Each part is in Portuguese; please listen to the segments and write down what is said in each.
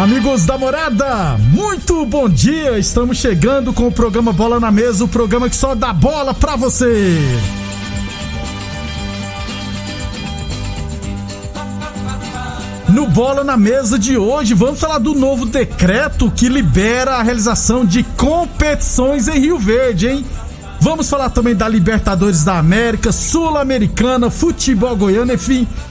Amigos da morada, muito bom dia! Estamos chegando com o programa Bola na Mesa o programa que só dá bola pra você. No Bola na Mesa de hoje, vamos falar do novo decreto que libera a realização de competições em Rio Verde, hein? Vamos falar também da Libertadores da América, Sul-Americana, futebol goiano, enfim,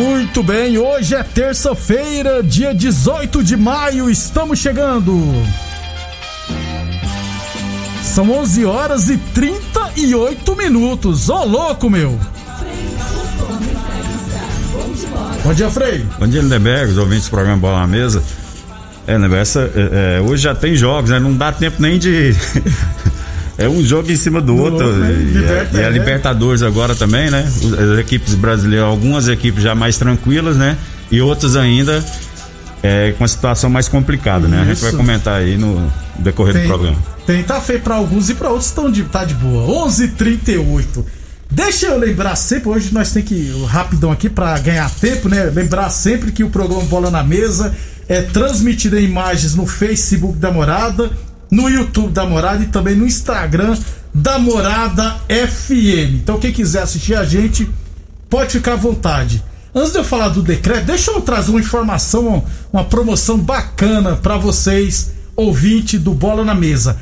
Muito bem, hoje é terça-feira, dia 18 de maio, estamos chegando. São 11 horas e 38 minutos. Ô louco, meu! Bom dia, Frei. Bom dia, Lindeberg, os ouvintes do programa Bola na Mesa. É, essa, é, é, hoje já tem jogos, né? Não dá tempo nem de. É um jogo em cima do, Do outro. outro, né? E, Liberta- e a é. Libertadores agora também, né? As equipes brasileiras, algumas equipes já mais tranquilas, né? E outras ainda é, com a situação mais complicada, né? A gente Isso. vai comentar aí no decorrer do programa. tem, tá feio pra alguns e pra outros estão de, tá de boa. 11:38. Deixa eu lembrar sempre, hoje nós tem que ir rapidão aqui pra ganhar tempo, né? Lembrar sempre que o programa Bola na Mesa é transmitido em imagens no Facebook da Morada, no YouTube da Morada e também no Instagram da Morada FM. Então quem quiser assistir a gente, pode ficar à vontade. Antes de eu falar do decreto, deixa eu trazer uma informação, uma promoção bacana pra vocês, ouvinte do Bola na Mesa.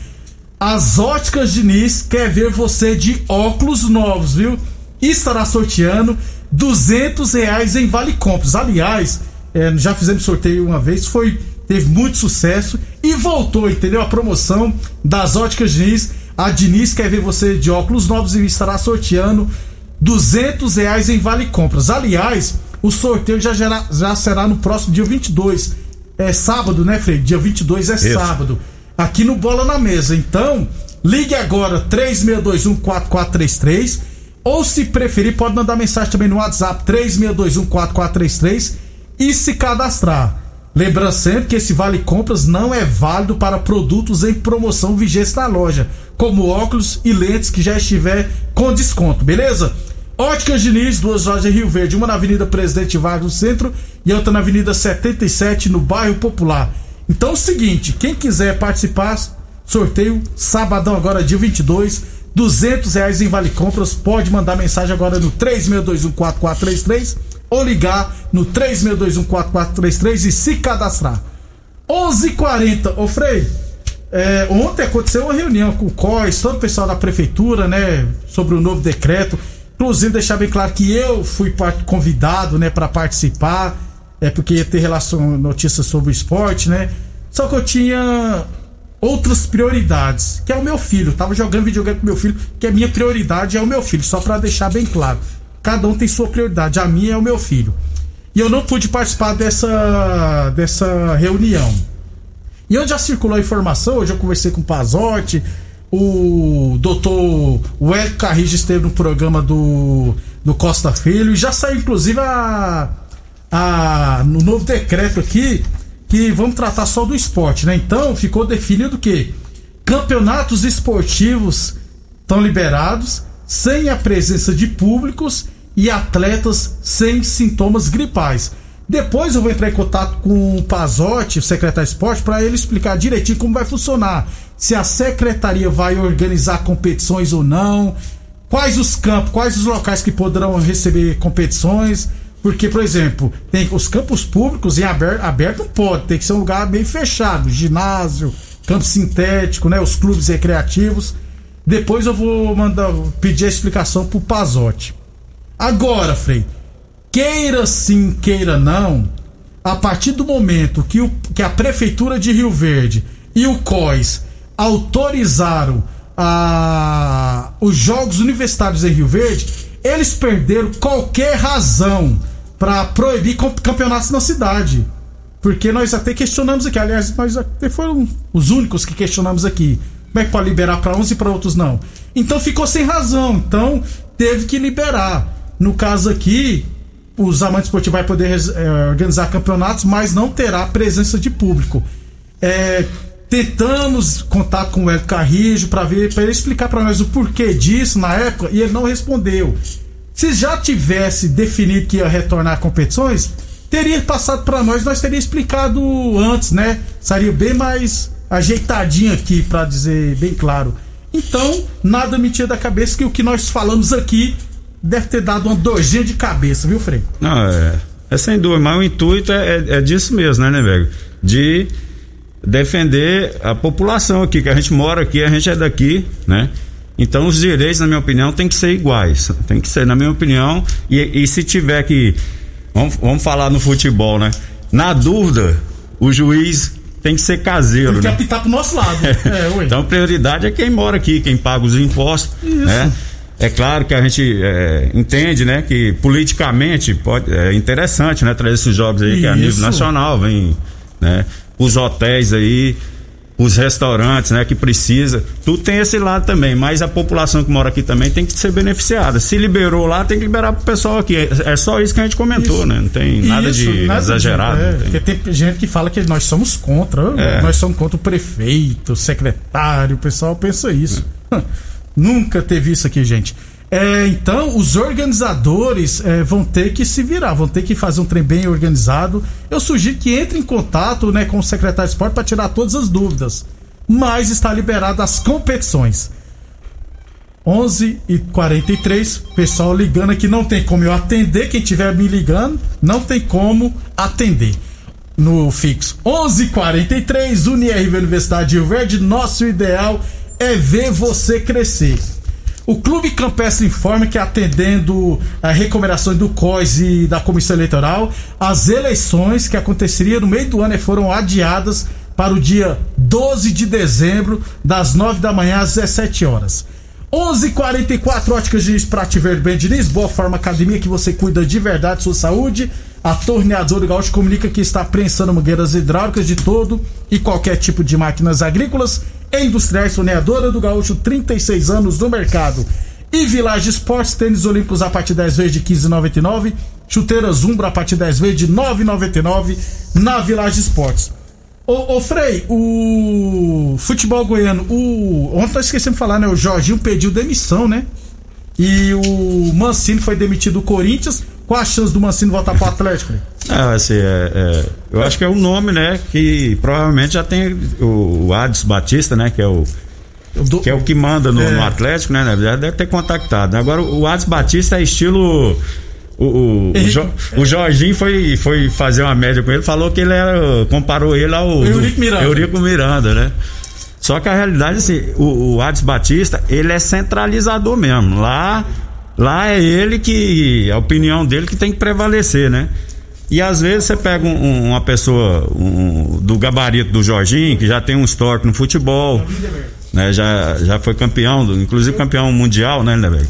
As Óticas Diniz quer ver você de óculos novos, viu? E estará sorteando 200 reais em Vale Compras. Aliás, é, já fizemos sorteio uma vez, foi teve muito sucesso e voltou, entendeu? A promoção das Óticas Diniz. A Diniz quer ver você de óculos novos e estará sorteando 200 reais em Vale Compras. Aliás, o sorteio já, gerá- já será no próximo dia 22. É sábado, né, Frei? Dia 22 é sábado. Aqui no Bola na Mesa. Então, ligue agora 36214433 ou se preferir, pode mandar mensagem também no WhatsApp 36214433 e se cadastrar. Lembrando sempre que esse vale compras não é válido para produtos em promoção vigente na loja, como óculos e lentes que já estiver com desconto, beleza? Óticas Diniz, duas lojas em Rio Verde, uma na Avenida Presidente Vargas no centro e outra na Avenida 77 no bairro Popular. Então é o seguinte, quem quiser participar, sorteio sabadão agora dia 22, 200 reais em Vale Compras, pode mandar mensagem agora no 36214433 ou ligar no 36214433 e se cadastrar. 11:40, ô Frei. é, ontem aconteceu uma reunião com o COIS, todo o pessoal da prefeitura, né, sobre o novo decreto. Inclusive deixar bem claro que eu fui convidado, né, para participar, é porque ia ter relação notícias sobre o esporte, né? Só que eu tinha outras prioridades, que é o meu filho. Eu tava jogando videogame com meu filho, que a minha prioridade é o meu filho, só para deixar bem claro. Cada um tem sua prioridade, a minha é o meu filho. E eu não pude participar dessa dessa reunião. E onde já circulou a informação, hoje eu conversei com o Pazotti, o doutor Wellington Carrijo esteve no programa do, do Costa Filho, e já saiu inclusive a, a, no novo decreto aqui, que vamos tratar só do esporte, né? Então ficou definido que campeonatos esportivos estão liberados, sem a presença de públicos e atletas sem sintomas gripais. Depois eu vou entrar em contato com o Pazotti, o secretário de esporte, para ele explicar direitinho como vai funcionar. Se a secretaria vai organizar competições ou não, quais os campos, quais os locais que poderão receber competições. Porque, por exemplo, tem os campos públicos em aberto, aberto não pode, tem que ser um lugar meio fechado, ginásio, campo sintético, né? Os clubes recreativos. Depois eu vou mandar pedir a explicação pro Pazotti. Agora, Frei, queira sim, queira não, a partir do momento que, o, que a Prefeitura de Rio Verde e o COIS autorizaram a, os Jogos Universitários em Rio Verde, eles perderam qualquer razão para proibir campeonatos na cidade. Porque nós até questionamos aqui, aliás, nós até foram os únicos que questionamos aqui. Como é que pode liberar para uns e para outros não? Então ficou sem razão, então teve que liberar. No caso aqui, os amantes esportivos vai poder é, organizar campeonatos, mas não terá presença de público. É, tentamos contato com o Hélio Carrijo para ver, para ele explicar para nós o porquê disso na época e ele não respondeu. Se já tivesse definido que ia retornar competições, teria passado para nós, nós teria explicado antes, né? Seria bem mais ajeitadinho aqui para dizer bem claro. Então, nada me tira da cabeça que o que nós falamos aqui deve ter dado uma dorzinha de cabeça, viu, Frei? Não, é, é sem dúvida, mas o intuito é, é, é disso mesmo, né, Nevego? De defender a população aqui, que a gente mora aqui, a gente é daqui, né? Então os direitos, na minha opinião, tem que ser iguais. Tem que ser, na minha opinião, e, e se tiver que. Vamos, vamos falar no futebol, né? Na dúvida, o juiz tem que ser caseiro, tem que né? apitar pro nosso lado. é, então prioridade é quem mora aqui, quem paga os impostos, Isso. né? É claro que a gente é, entende, né, que politicamente pode, é interessante, né, trazer esses jogos aí Isso. que é a nível nacional, vem, né, os hotéis aí, os restaurantes, né, que precisa. Tudo tem esse lado também, mas a população que mora aqui também tem que ser beneficiada. Se liberou lá, tem que liberar pro pessoal aqui. É, é só isso que a gente comentou, isso. né? Não tem nada isso, de nada exagerado. De, é, tem. Tem gente que fala que nós somos contra. É. Nós somos contra o prefeito, o secretário, o pessoal pensa isso. Nunca teve isso aqui, gente. É, então, os organizadores é, vão ter que se virar, vão ter que fazer um trem bem organizado. Eu sugiro que entre em contato né, com o secretário de esporte para tirar todas as dúvidas. Mas está liberado as competições. 11 e 43 pessoal ligando aqui, não tem como eu atender. Quem estiver me ligando, não tem como atender no fixo. 11 e 43 UniRV Universidade de Rio Verde, nosso ideal é ver você crescer. O Clube Campestre informa que, atendendo a recomendações do COIS e da Comissão Eleitoral, as eleições que aconteceriam no meio do ano foram adiadas para o dia 12 de dezembro, das 9 da manhã às 17 horas. 11:44 Óticas Diniz Prate Verde Bem Diniz, Boa Forma Academia que você cuida de verdade sua saúde. A Torneadora Gaúcho comunica que está prensando mangueiras hidráulicas de todo e qualquer tipo de máquinas agrícolas Industriais Torneadora do Gaúcho, 36 anos no mercado. E Village Esportes, tênis olímpicos a partir 10 vezes de 15,99. Chuteiras Umbra a partir 10 vezes de 9,99 na Village Esportes. Ô, ô Frei, o futebol goiano, o. Ontem nós esquecemos de falar, né? O Jorginho pediu demissão, né? E o Mancini foi demitido do Corinthians. Qual a chance do Mancini voltar pro Atlético? Ah, assim, é, é, eu acho que é um nome, né? Que provavelmente já tem o, o Adis Batista, né? Que é o. Do, que é o que manda no, é. no Atlético, né? Já deve ter contactado. Agora, o Adis Batista é estilo. O, o, o, jo, o, Jorginho foi, foi fazer uma média com ele, falou que ele era. comparou ele ao. Eurico Miranda. Eurico Miranda, né? Só que a realidade, assim, o, o Adis Batista, ele é centralizador mesmo. Lá, lá é ele que. a opinião dele que tem que prevalecer, né? E às vezes você pega um, uma pessoa um, do gabarito do Jorginho, que já tem um histórico no futebol, né? Já, já foi campeão, inclusive campeão mundial, né, velho?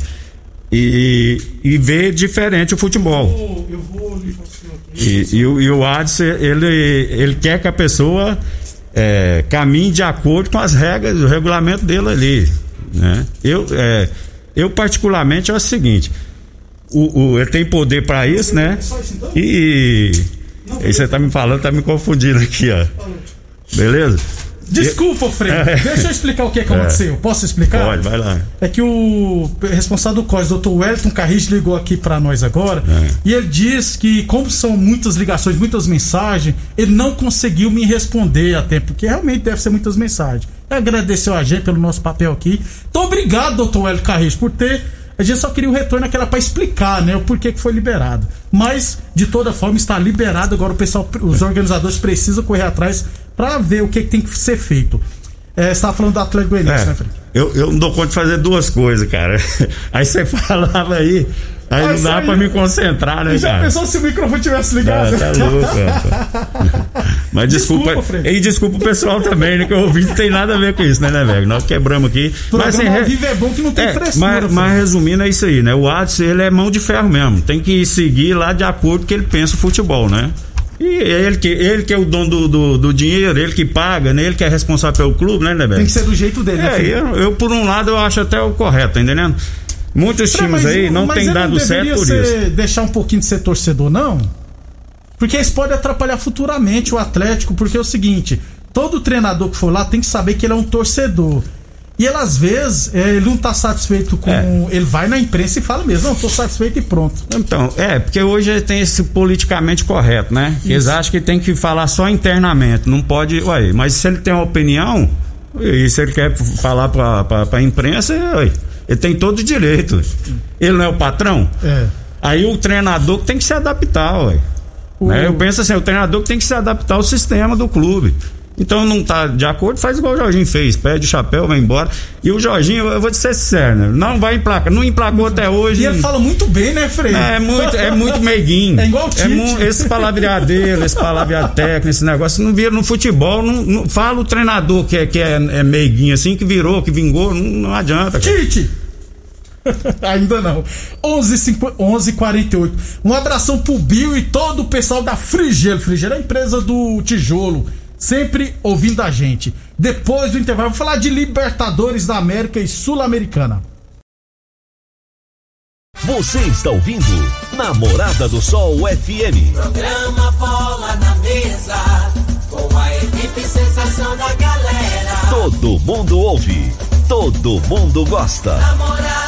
E, e vê diferente o futebol. Eu vou, e, e, e o Adson, ele, ele quer que a pessoa é, caminhe de acordo com as regras, o regulamento dele ali. Né? Eu, é, eu particularmente, é o seguinte: o, o, ele tem poder para isso, né? E, e você tá me falando, tá me confundindo aqui, ó. Beleza? Desculpa, Frei. Deixa eu explicar o que, que aconteceu. Posso explicar? Pode, vai lá. É que o responsável do COS, Dr. Wellington Carris, ligou aqui pra nós agora É. e ele diz que, como são muitas ligações, muitas mensagens, ele não conseguiu me responder a tempo, porque realmente deve ser muitas mensagens. Agradeceu a gente pelo nosso papel aqui. Então, obrigado, Dr. Wellington Carris, por ter. A gente só queria o retorno aquela pra explicar, né, o porquê que foi liberado. Mas, de toda forma, está liberado. Agora o pessoal, os organizadores precisam correr atrás pra ver o que, que tem que ser feito. É, você estava falando do Atlético Goianiense, né, É, Fred? eu, eu não dou conta de fazer duas coisas, cara. Aí você falava aí, aí Ah, não dá aí- pra me concentrar, né, Já cara? pensou se o microfone tivesse Ah, ligado? tá louco. Mas desculpa, Desculpa, e desculpa o pessoal também, né? Que eu ouvi não tem nada a ver com isso, né, né, velho? Nós quebramos aqui. Programa assim, re- vivo é bom que não tem é, frescura, mas, mas resumindo é isso aí, né? O Adson, ele é mão de ferro mesmo. Tem que seguir lá de acordo com o que ele pensa o futebol, né? E é ele que, ele que é o dono do, do, do dinheiro, ele que paga, né? Ele que é responsável pelo clube, né, né, velho? Tem que ser do jeito dele, né, É, Fred? eu, eu, por um lado, eu acho até o correto, tá entendendo? Muitos times aí não tem dado não certo por isso. deixar um pouquinho de ser torcedor, não? Porque isso pode atrapalhar futuramente o Atlético, porque é o seguinte, todo treinador que for lá tem que saber que ele é um torcedor. E ele, às vezes, é, ele não tá satisfeito com. É. Ele vai na imprensa e fala mesmo, não, tô satisfeito e pronto. Então, é, porque hoje tem esse politicamente correto, né? Eles acham que tem que falar só internamente, não pode. Ué, mas se ele tem uma opinião, e se ele quer falar pra, pra, pra imprensa, ué, ele tem todo o direito. Ele não é o patrão? É. Aí o treinador tem que se adaptar, ué. O- Né? Eu penso assim, o treinador que tem que se adaptar ao sistema do clube. Então não tá de acordo, faz igual o Jorginho fez, pede o chapéu, vai embora. E o Jorginho, eu vou te ser sincero, né? não vai emplacar, não emplacou até hoje. E ele fala muito bem, né, Frei? É muito, é muito meiguinho. É igual o Tite. mu- esse palavreado dele, esse palavreado técnico, esse negócio, não vira no futebol. Não, não- fala o treinador que, é, que é, é meiguinho assim, que virou, que vingou, não, não adianta. cara. Tite! Ainda não. 11h50 11h48. Um abração pro Bill e todo o pessoal da Frigelo. Frigelo é a empresa do tijolo. Sempre ouvindo a gente. Depois do intervalo, vou falar de Libertadores da América e Sul-Americana. Você está ouvindo Namorada do Sol FM. Programa Bola na Mesa, com a equipe sensação da galera. Todo mundo ouve, todo mundo gosta. Namorada FM,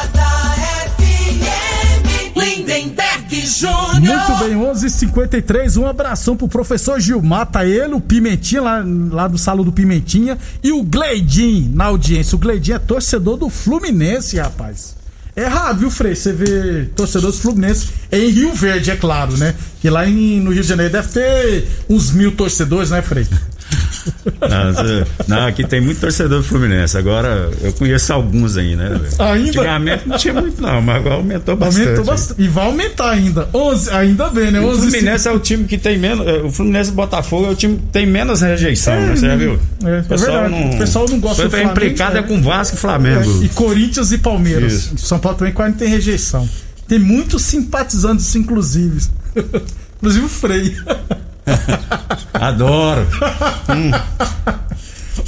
Lindenberg Júnior. Muito bem, 11h53. Um abração pro professor Gilmar. Ele, o Pimentinha, lá, lá do Salão do Pimentinha. E o Gleidin na audiência. O Gleidin é torcedor do Fluminense, rapaz. É raro, viu, Frei? Você vê torcedores do Fluminense em Rio Verde, é claro, né? Que lá em- no Rio de Janeiro deve ter uns mil torcedores, né, Frei? Não, não, aqui tem muito torcedor do Fluminense. Agora eu conheço alguns aí, né? Ainda? Antigamente não tinha muito, não, mas agora aumentou bastante. Aumentou bastante. E vai aumentar ainda. 11, ainda bem, né? O 11 Fluminense é o time que tem menos. é, O Fluminense e Botafogo é o time que tem menos rejeição, né? Você já viu? é, é verdade. O pessoal não gosta do Flamengo, implicado é. é. com Vasco e Flamengo. É, e Corinthians e Palmeiras. Isso. São Paulo também quase não tem rejeição. Tem muitos simpatizantes, inclusive. inclusive o Frei. Adoro.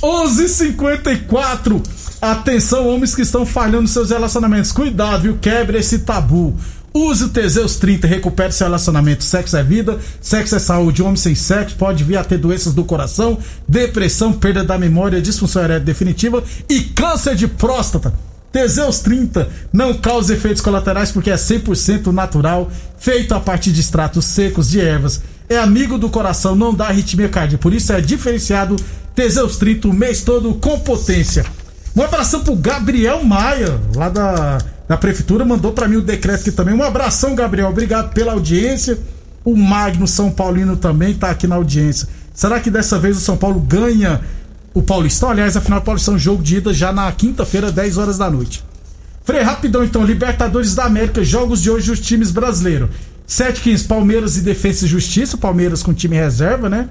11:54. Atenção, homens que estão falhando seus relacionamentos. Cuidado, viu? Quebre esse tabu. Use o Teseus 30 e recupere seu relacionamento. Sexo é vida, sexo é saúde. Homem sem sexo pode vir a ter doenças do coração, depressão, perda da memória, disfunção erétil definitiva e câncer de próstata. Teseus 30 não causa efeitos colaterais porque é 100% natural, feito a partir de extratos secos de ervas. É amigo do coração, não dá arritmia cardíaca. Por isso é diferenciado Teseus 30 o mês todo com potência. Um abração pro Gabriel Maia, lá da, da prefeitura, mandou pra mim o decreto aqui também. Um abração, Gabriel, obrigado pela audiência. O Magno São Paulino também tá aqui na audiência. Será que dessa vez o São Paulo ganha o Paulistão? Aliás, afinal, o Paulistão jogo de ida já na quinta-feira, 10 horas da noite. Frei, rapidão então, Libertadores da América, jogos de hoje dos times brasileiros. 7-15, Palmeiras e Defesa e Justiça, Palmeiras com time reserva, né?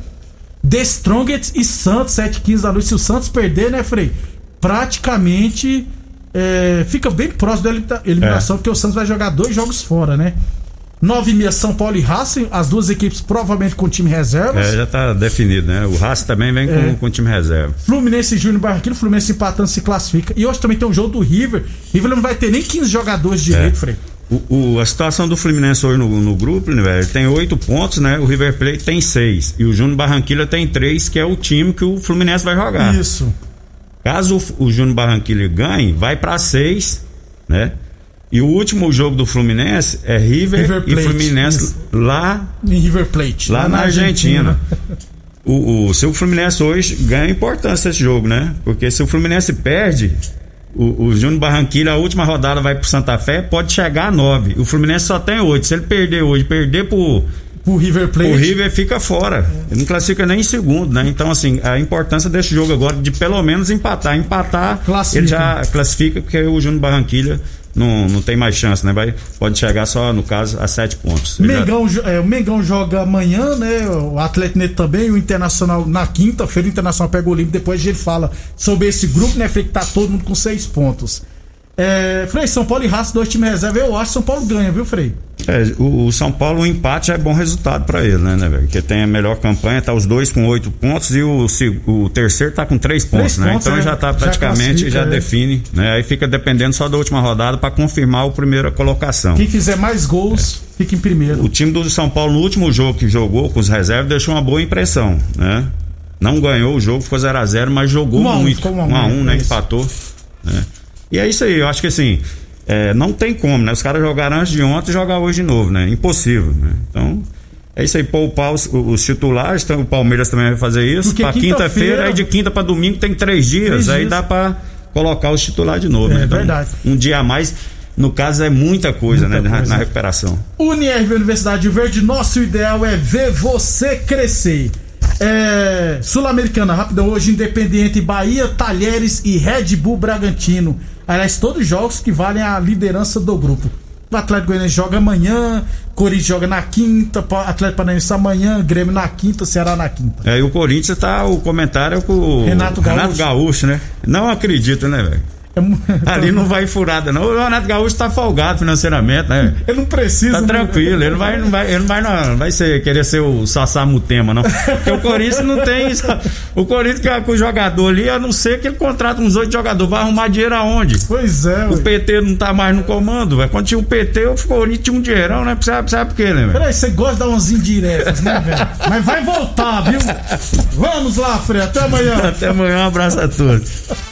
The Strongest e Santos, 7h15 da noite. Se o Santos perder, né, Frei? Praticamente é, fica bem próximo da elimina- eliminação, porque o Santos vai jogar dois jogos fora, né? 9 h São Paulo e Racing, as duas equipes provavelmente com time reservas. É, já tá definido, né? O Racing também vem É. com, com o time reserva. Fluminense e Júnior Barranquilla, Fluminense empatando se classifica. E hoje também tem um jogo do River. River não vai ter nem 15 jogadores direito, É. Frei. O, o- a situação do Fluminense hoje no, no grupo, né, velho? Tem oito pontos, né? O River Plate tem seis. E o Júnior Barranquilla tem três, que é o time que o Fluminense vai jogar. Isso. Caso o, o Júnior Barranquilla ganhe, vai pra seis, né? E o último jogo do Fluminense é River, River e Plate, Fluminense isso. lá Em River Plate. lá na Argentina. O, o, se o Fluminense hoje ganha importância esse jogo, né? Porque se o Fluminense perde, o, o Júnior Barranquilla, a última rodada vai pro Santa Fé, pode chegar a nove. O Fluminense só tem oito. Se ele perder hoje, perder pro, Pro River Plate. o River fica fora. Ele não classifica nem em segundo, né? Então, assim, a importância desse jogo agora de pelo menos empatar. Empatar, Classifica. ele já classifica, porque o Júnior Barranquilla não, não tem mais chance, né? Vai, pode chegar só, no caso, a sete pontos. Já- Mengão, jo- é, o Mengão joga amanhã, né? O Atlético também, o Internacional na quinta-feira, o Internacional pega o Olímpico, depois a gente fala sobre esse grupo, né, Frei, que tá todo mundo com seis pontos. É, Frei, São Paulo e Raça, dois times reserva, eu acho que São Paulo ganha, viu, Frei? É, o, o São Paulo, o empate é bom resultado pra ele, né, né, velho? Porque tem a melhor campanha, tá os dois com oito pontos e o, o terceiro tá com três pontos, né? pontos, então é, já tá já praticamente, classifica, já, é. define, né? Aí fica dependendo só da última rodada pra confirmar a primeira colocação. Quem fizer mais gols, fica em primeiro. O time do São Paulo, no último jogo que jogou com os reservas, deixou uma boa impressão, né? Não ganhou o jogo, ficou 0x0, mas jogou Um muito. ficou um a um, 1 a 1 é né? isso. Empatou. né? E é isso aí, eu acho que assim, é, não tem como, né? Os caras jogaram antes de ontem e jogar hoje de novo, né? Impossível, né? Então, é isso aí, poupar os, os titulares, o Palmeiras também vai fazer isso. Pra quinta-feira- quinta-feira, aí de quinta pra domingo tem três dias, Três aí dias. dá pra colocar os titulares de novo, É, né? Então, verdade. Um dia a mais, no caso, é muita coisa, Muita né? na- coisa. na recuperação. Unirv Universidade de Verde, nosso ideal é ver você crescer. É, Sul-Americana, rápida hoje, Independiente Bahia, Talheres e Red Bull Bragantino. Aliás, todos jogos que valem a liderança do grupo. O Atlético Goianiense joga amanhã, Corinthians joga na quinta, Atlético Paranaense amanhã, Grêmio na quinta, Ceará na quinta. É, e o Corinthians tá, o comentário é com o Renato Gaúcho. Gaúcho, né? Não acredito, né, velho? Ali não vai furada, não. O Renato Gaúcho tá folgado financeiramente, né? Ele não precisa. Tá né? tranquilo, ele não vai, não vai, ele não vai, não, vai ser, querer ser o Sassá Mutema, não. Porque o Corinthians não tem isso. O Corinthians que é com o jogador ali, a não ser que ele contrata uns oito jogadores, vai arrumar dinheiro aonde? Pois é, O ué. PT não tá mais no comando, velho. Quando tinha o PT, o Corinthians tinha um dinheirão, né? Sabe, sabe por quê, né, velho? Peraí, você gosta de dar umas indiretas, né, velho? Mas vai voltar, viu? Vamos lá, Frei, até amanhã. Até amanhã, um abraço a todos.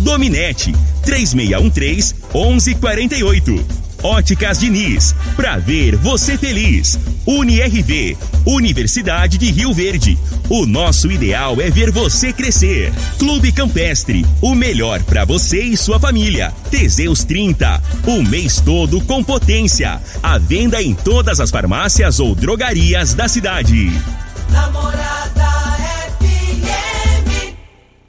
Dominete, 3613-1148. Óticas Diniz, pra ver você feliz. UniRV, Universidade de Rio Verde. O nosso ideal é ver você crescer. Clube Campestre, o melhor pra você e sua família. Teseus 30, o mês todo com potência. A venda em todas as farmácias ou drogarias da cidade. Namorada